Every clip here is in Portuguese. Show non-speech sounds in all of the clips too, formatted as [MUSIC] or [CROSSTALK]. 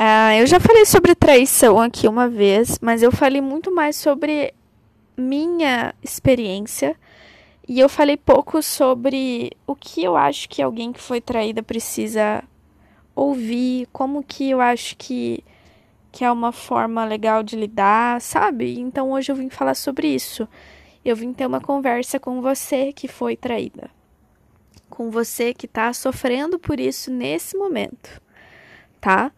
Uh, eu já falei sobre traição aqui uma vez, mas eu falei muito mais sobre minha experiência e eu falei pouco sobre o que eu acho que alguém que foi traída precisa ouvir, como que eu acho que, que é uma forma legal de lidar, sabe? Então hoje eu vim falar sobre isso. Eu vim ter uma conversa com você que foi traída com você que está sofrendo por isso nesse momento, tá?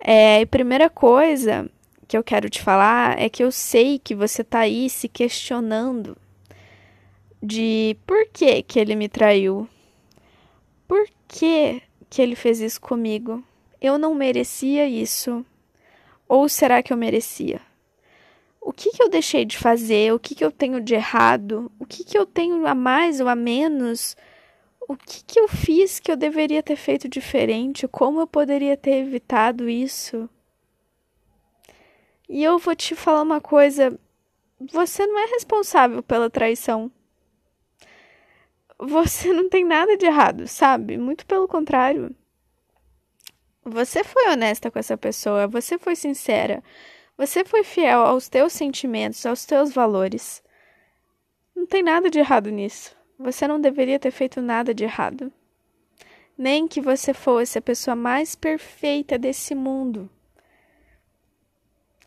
É, a primeira coisa que eu quero te falar é que eu sei que você está aí se questionando de por que que ele me traiu, por que que ele fez isso comigo, eu não merecia isso, ou será que eu merecia? O que, que eu deixei de fazer? O que, que eu tenho de errado? O que, que eu tenho a mais ou a menos o que, que eu fiz que eu deveria ter feito diferente? Como eu poderia ter evitado isso? E eu vou te falar uma coisa: você não é responsável pela traição. Você não tem nada de errado, sabe? Muito pelo contrário. Você foi honesta com essa pessoa, você foi sincera, você foi fiel aos teus sentimentos, aos teus valores. Não tem nada de errado nisso. Você não deveria ter feito nada de errado. Nem que você fosse a pessoa mais perfeita desse mundo.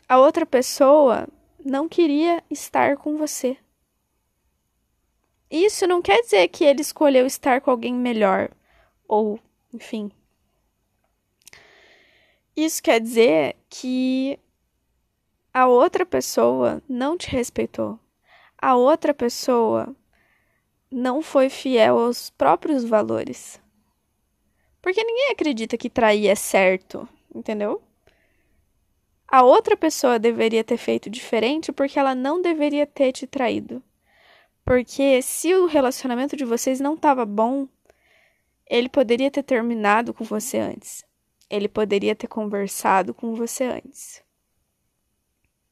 A outra pessoa não queria estar com você. Isso não quer dizer que ele escolheu estar com alguém melhor, ou, enfim. Isso quer dizer que a outra pessoa não te respeitou. A outra pessoa não foi fiel aos próprios valores. Porque ninguém acredita que trair é certo, entendeu? A outra pessoa deveria ter feito diferente porque ela não deveria ter te traído. Porque se o relacionamento de vocês não estava bom, ele poderia ter terminado com você antes. Ele poderia ter conversado com você antes.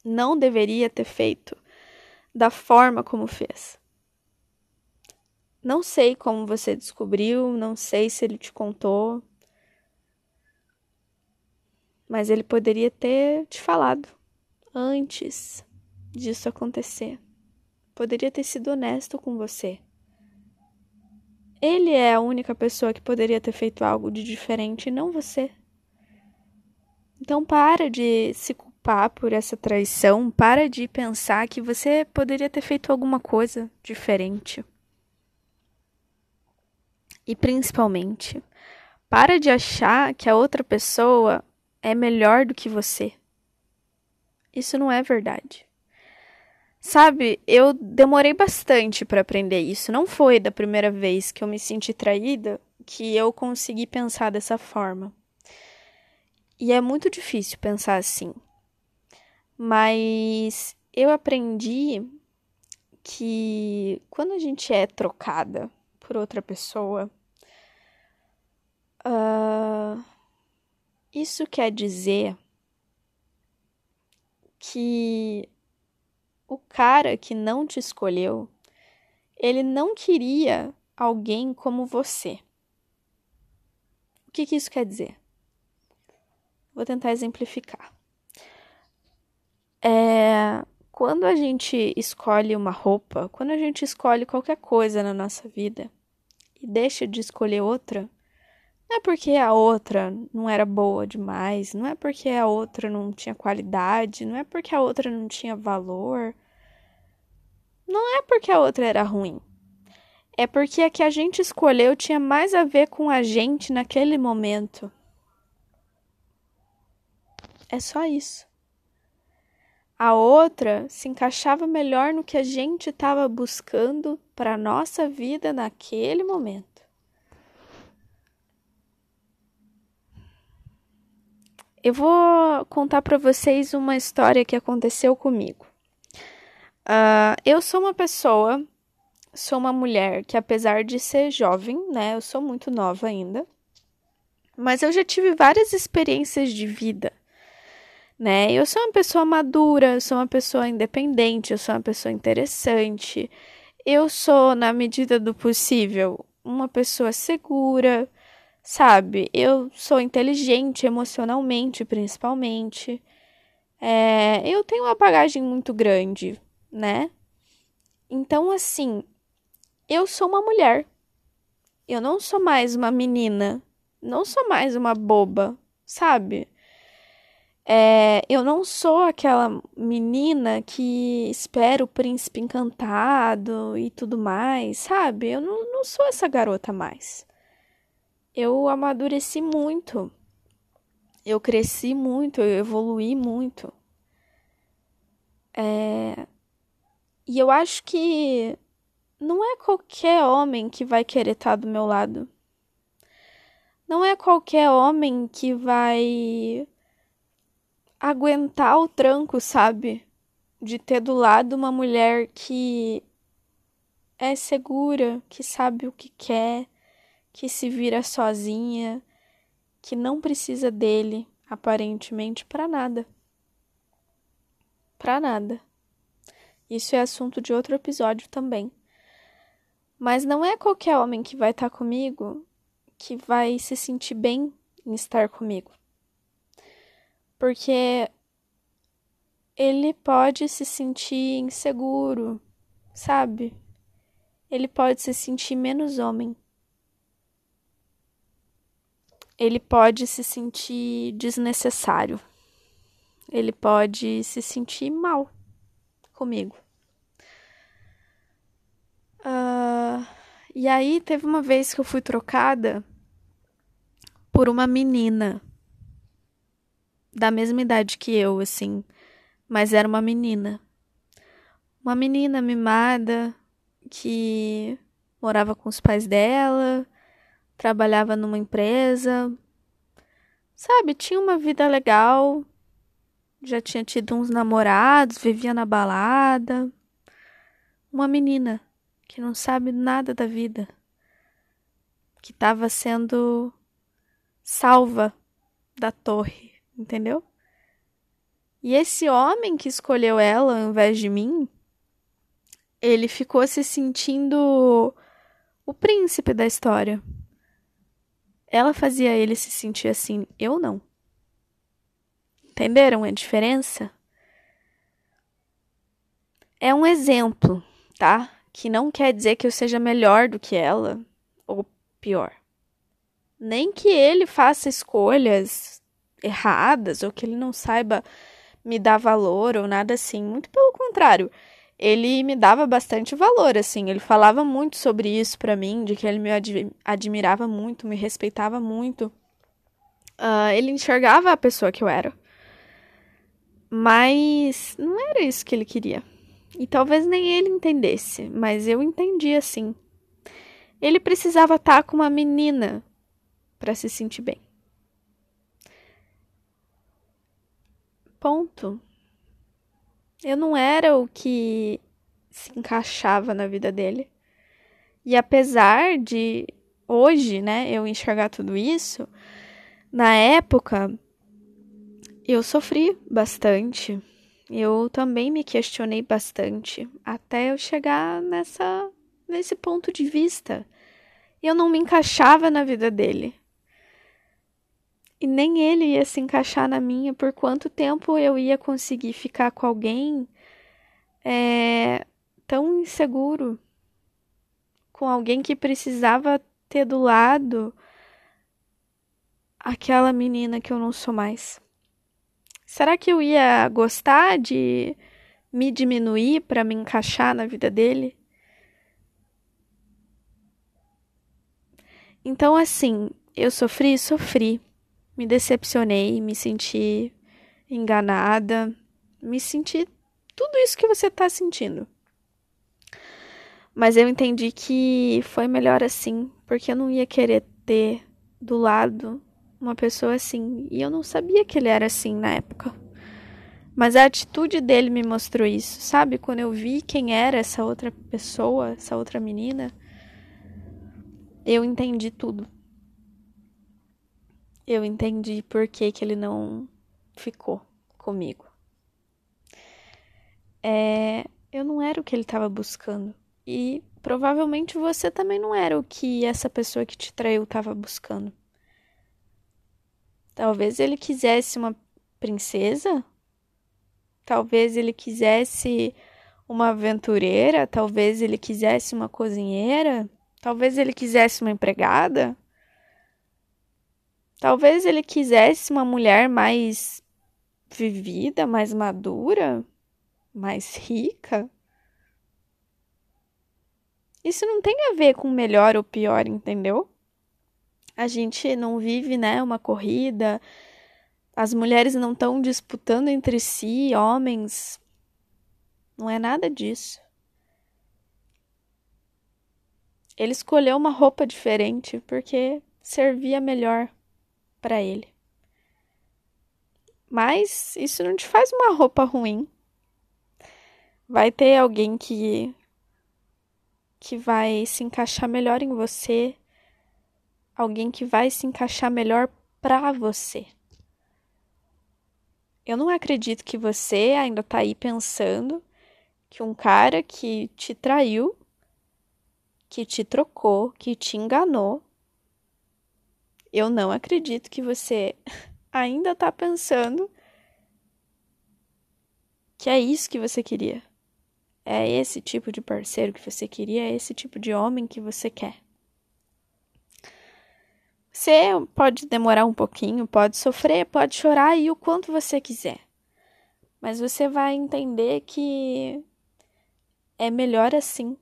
Não deveria ter feito da forma como fez. Não sei como você descobriu, não sei se ele te contou. Mas ele poderia ter te falado antes disso acontecer. Poderia ter sido honesto com você. Ele é a única pessoa que poderia ter feito algo de diferente e não você. Então para de se culpar por essa traição, para de pensar que você poderia ter feito alguma coisa diferente. E principalmente, para de achar que a outra pessoa é melhor do que você. Isso não é verdade. Sabe, eu demorei bastante para aprender isso. Não foi da primeira vez que eu me senti traída que eu consegui pensar dessa forma. E é muito difícil pensar assim. Mas eu aprendi que quando a gente é trocada por outra pessoa, Uh, isso quer dizer que o cara que não te escolheu, ele não queria alguém como você. O que, que isso quer dizer? Vou tentar exemplificar. É, quando a gente escolhe uma roupa, quando a gente escolhe qualquer coisa na nossa vida e deixa de escolher outra, não é porque a outra não era boa demais, não é porque a outra não tinha qualidade, não é porque a outra não tinha valor. Não é porque a outra era ruim. É porque a que a gente escolheu tinha mais a ver com a gente naquele momento. É só isso. A outra se encaixava melhor no que a gente estava buscando para nossa vida naquele momento. Eu vou contar para vocês uma história que aconteceu comigo, Uh, eu sou uma pessoa, sou uma mulher que, apesar de ser jovem, né, eu sou muito nova ainda, mas eu já tive várias experiências de vida, né? Eu sou uma pessoa madura, eu sou uma pessoa independente, eu sou uma pessoa interessante, eu sou, na medida do possível, uma pessoa segura, sabe? Eu sou inteligente emocionalmente, principalmente. É, eu tenho uma bagagem muito grande, né? Então, assim, eu sou uma mulher. Eu não sou mais uma menina. Não sou mais uma boba, sabe? É, eu não sou aquela menina que espera o príncipe encantado e tudo mais, sabe? Eu não, não sou essa garota mais. Eu amadureci muito. Eu cresci muito, eu evolui muito. É... E eu acho que não é qualquer homem que vai querer estar do meu lado. Não é qualquer homem que vai aguentar o tranco, sabe? De ter do lado uma mulher que é segura, que sabe o que quer, que se vira sozinha, que não precisa dele, aparentemente, para nada. Para nada. Isso é assunto de outro episódio também. Mas não é qualquer homem que vai estar tá comigo que vai se sentir bem em estar comigo porque ele pode se sentir inseguro, sabe? Ele pode se sentir menos homem. Ele pode se sentir desnecessário. Ele pode se sentir mal comigo. Uh, e aí teve uma vez que eu fui trocada por uma menina da mesma idade que eu, assim, mas era uma menina. Uma menina mimada que morava com os pais dela, trabalhava numa empresa, sabe, tinha uma vida legal, já tinha tido uns namorados, vivia na balada. Uma menina que não sabe nada da vida, que estava sendo salva da torre entendeu? E esse homem que escolheu ela ao invés de mim, ele ficou se sentindo o príncipe da história. Ela fazia ele se sentir assim, eu não. Entenderam a diferença? É um exemplo, tá? Que não quer dizer que eu seja melhor do que ela ou pior. Nem que ele faça escolhas erradas ou que ele não saiba me dar valor ou nada assim. Muito pelo contrário. Ele me dava bastante valor, assim. Ele falava muito sobre isso para mim, de que ele me ad admirava muito, me respeitava muito. Uh, ele enxergava a pessoa que eu era. Mas não era isso que ele queria. E talvez nem ele entendesse, mas eu entendi assim. Ele precisava estar com uma menina para se sentir bem. Ponto. Eu não era o que se encaixava na vida dele. E apesar de hoje, né, eu enxergar tudo isso, na época eu sofri bastante. Eu também me questionei bastante até eu chegar nessa nesse ponto de vista. Eu não me encaixava na vida dele. E nem ele ia se encaixar na minha. Por quanto tempo eu ia conseguir ficar com alguém é, tão inseguro? Com alguém que precisava ter do lado aquela menina que eu não sou mais. Será que eu ia gostar de me diminuir para me encaixar na vida dele? Então, assim, eu sofri, sofri me decepcionei, me senti enganada, me senti tudo isso que você está sentindo. Mas eu entendi que foi melhor assim, porque eu não ia querer ter do lado uma pessoa assim. E eu não sabia que ele era assim na época. Mas a atitude dele me mostrou isso, sabe? Quando eu vi quem era essa outra pessoa, essa outra menina, eu entendi tudo. Eu entendi por que, que ele não ficou comigo. É, eu não era o que ele estava buscando. E provavelmente você também não era o que essa pessoa que te traiu estava buscando. Talvez ele quisesse uma princesa, talvez ele quisesse uma aventureira, talvez ele quisesse uma cozinheira, talvez ele quisesse uma empregada, talvez ele quisesse uma mulher mais vivida, mais madura, mais rica. Isso não tem a ver com melhor ou pior, entendeu? A gente não vive, né, uma corrida. As mulheres não estão disputando entre si, homens. Não é nada disso. Ele escolheu uma roupa diferente porque servia melhor para ele. Mas isso não te faz uma roupa ruim. Vai ter alguém que que vai se encaixar melhor em você, alguém que vai se encaixar melhor para você. Eu não acredito que você ainda tá aí pensando que um cara que te traiu, que te trocou, que te enganou. Eu não acredito que você [LAUGHS] ainda tá pensando que é isso que você queria. É esse tipo de parceiro que você queria, é esse tipo de homem que você quer. Você pode demorar um pouquinho, pode sofrer, pode chorar e o quanto você quiser. Mas você vai entender que é melhor assim.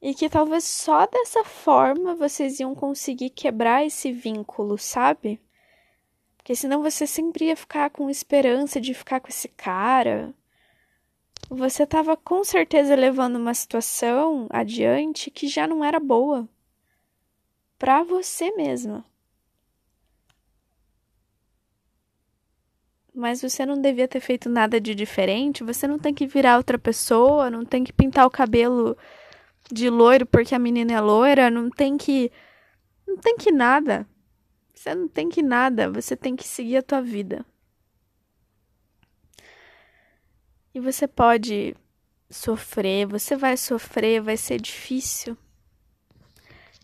E que talvez só dessa forma vocês iam conseguir quebrar esse vínculo, sabe? Porque senão você sempre ia ficar com esperança de ficar com esse cara, você estava com certeza levando uma situação adiante que já não era boa para você mesma. Mas você não devia ter feito nada de diferente. Você não tem que virar outra pessoa, não tem que pintar o cabelo de loiro porque a menina é loira, não tem que não tem que nada. Você não tem que nada, você tem que seguir a tua vida. E você pode sofrer, você vai sofrer, vai ser difícil.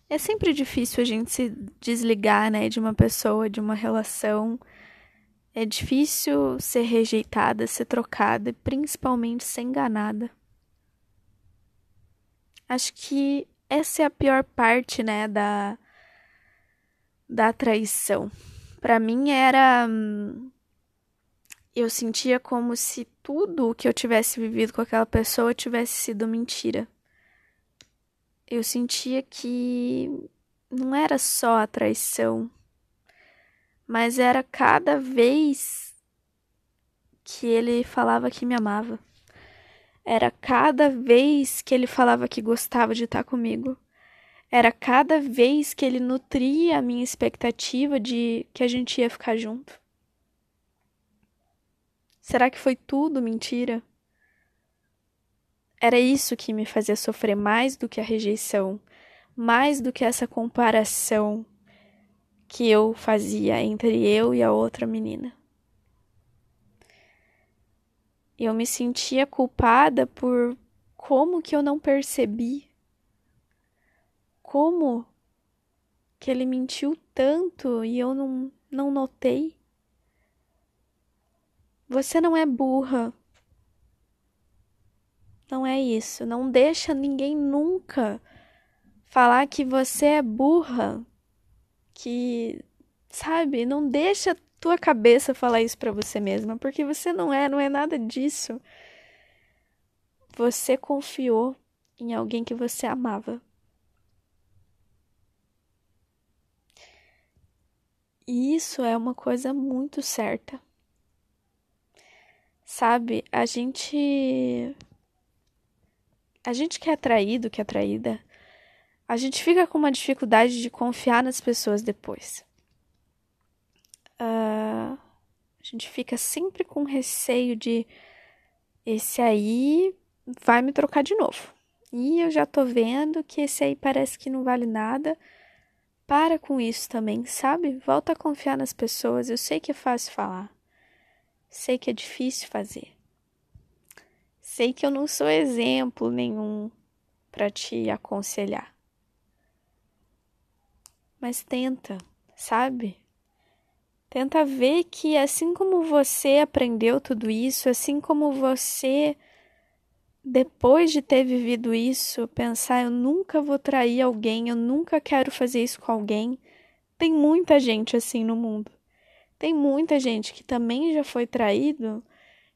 É sempre difícil a gente se desligar, né, de uma pessoa, de uma relação. É difícil ser rejeitada, ser trocada, e principalmente ser enganada. Acho que essa é a pior parte, né, da da traição. Para mim era hum, eu sentia como se tudo o que eu tivesse vivido com aquela pessoa tivesse sido mentira. Eu sentia que não era só a traição, mas era cada vez que ele falava que me amava. Era cada vez que ele falava que gostava de estar comigo. Era cada vez que ele nutria a minha expectativa de que a gente ia ficar junto. Será que foi tudo mentira? Era isso que me fazia sofrer mais do que a rejeição, mais do que essa comparação que eu fazia entre eu e a outra menina. Eu me sentia culpada por como que eu não percebi. Como que ele mentiu tanto e eu não, não notei. Você não é burra. Não é isso. Não deixa ninguém nunca falar que você é burra. Que, sabe, não deixa tua cabeça falar isso para você mesma, porque você não é, não é nada disso. Você confiou em alguém que você amava. E isso é uma coisa muito certa. Sabe, a gente. A gente que é atraído, que é atraída, a gente fica com uma dificuldade de confiar nas pessoas depois. Uh, gente fica sempre com receio de esse aí vai me trocar de novo. E eu já tô vendo que esse aí parece que não vale nada. Para com isso também, sabe? Volta a confiar nas pessoas. Eu sei que é fácil falar. Sei que é difícil fazer. Sei que eu não sou exemplo nenhum para te aconselhar. Mas tenta, sabe? Tenta ver que assim como você aprendeu tudo isso, assim como você depois de ter vivido isso, pensar eu nunca vou trair alguém, eu nunca quero fazer isso com alguém. Tem muita gente assim no mundo. Tem muita gente que também já foi traído,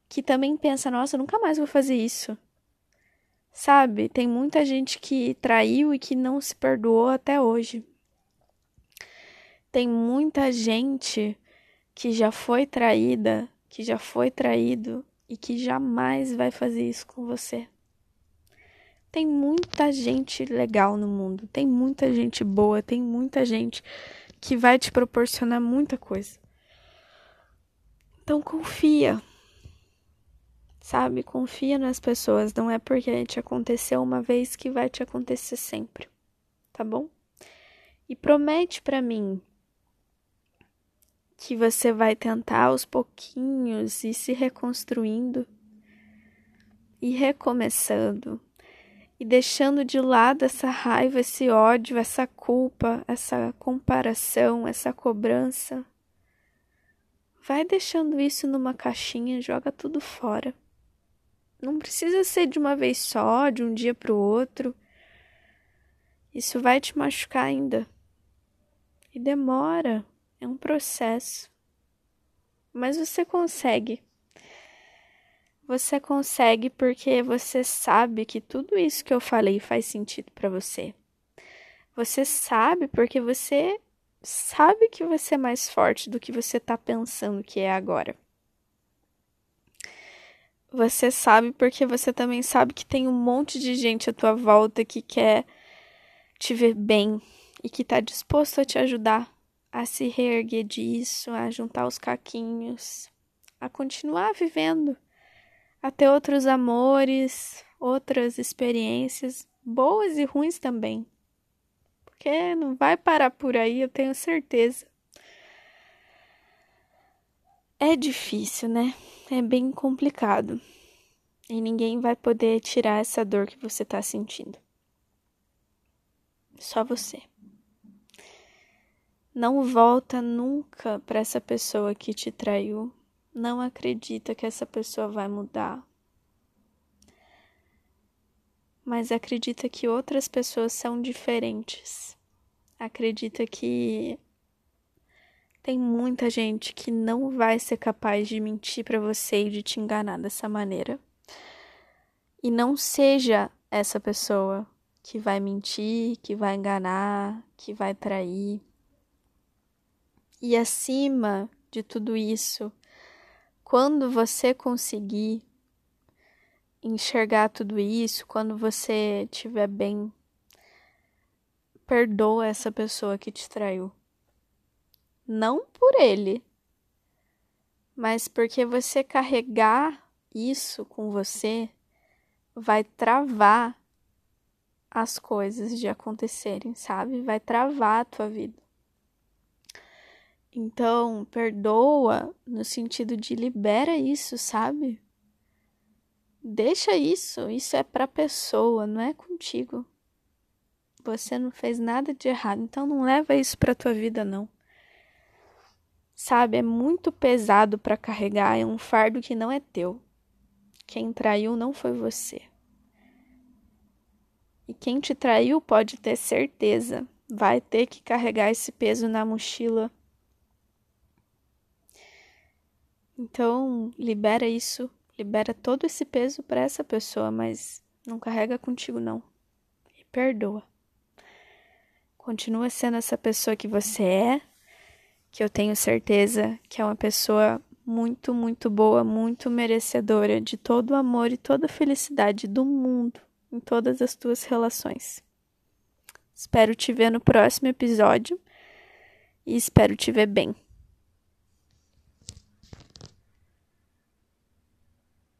que também pensa, nossa, eu nunca mais vou fazer isso. Sabe? Tem muita gente que traiu e que não se perdoou até hoje. Tem muita gente que já foi traída, que já foi traído e que jamais vai fazer isso com você. Tem muita gente legal no mundo, tem muita gente boa, tem muita gente que vai te proporcionar muita coisa. Então confia. Sabe, confia nas pessoas, não é porque te aconteceu uma vez que vai te acontecer sempre, tá bom? E promete para mim que você vai tentar aos pouquinhos ir se reconstruindo e recomeçando e deixando de lado essa raiva, esse ódio, essa culpa, essa comparação, essa cobrança. Vai deixando isso numa caixinha, joga tudo fora. Não precisa ser de uma vez só, de um dia para o outro. Isso vai te machucar ainda. E demora. É um processo. Mas você consegue. Você consegue porque você sabe que tudo isso que eu falei faz sentido para você. Você sabe porque você sabe que você é mais forte do que você tá pensando que é agora. Você sabe porque você também sabe que tem um monte de gente à tua volta que quer te ver bem e que tá disposto a te ajudar a se reerguer disso, a juntar os caquinhos, a continuar vivendo, a ter outros amores, outras experiências, boas e ruins também. Porque não vai parar por aí, eu tenho certeza. É difícil, né? É bem complicado. E ninguém vai poder tirar essa dor que você tá sentindo. Só você. Não volta nunca para essa pessoa que te traiu. Não acredita que essa pessoa vai mudar. Mas acredita que outras pessoas são diferentes. Acredita que tem muita gente que não vai ser capaz de mentir para você e de te enganar dessa maneira. E não seja essa pessoa que vai mentir, que vai enganar, que vai trair. E acima de tudo isso, quando você conseguir enxergar tudo isso, quando você estiver bem, perdoa essa pessoa que te traiu. Não por ele, mas porque você carregar isso com você vai travar as coisas de acontecerem, sabe? Vai travar a tua vida. Então, perdoa no sentido de libera isso, sabe? Deixa isso, isso é pra pessoa, não é contigo. Você não fez nada de errado, então não leva isso pra tua vida não. Sabe, é muito pesado para carregar, é um fardo que não é teu. Quem traiu não foi você. E quem te traiu pode ter certeza, vai ter que carregar esse peso na mochila Então, libera isso, libera todo esse peso para essa pessoa, mas não carrega contigo não. E perdoa. Continua sendo essa pessoa que você é, que eu tenho certeza que é uma pessoa muito, muito boa, muito merecedora de todo o amor e toda a felicidade do mundo em todas as tuas relações. Espero te ver no próximo episódio e espero te ver bem.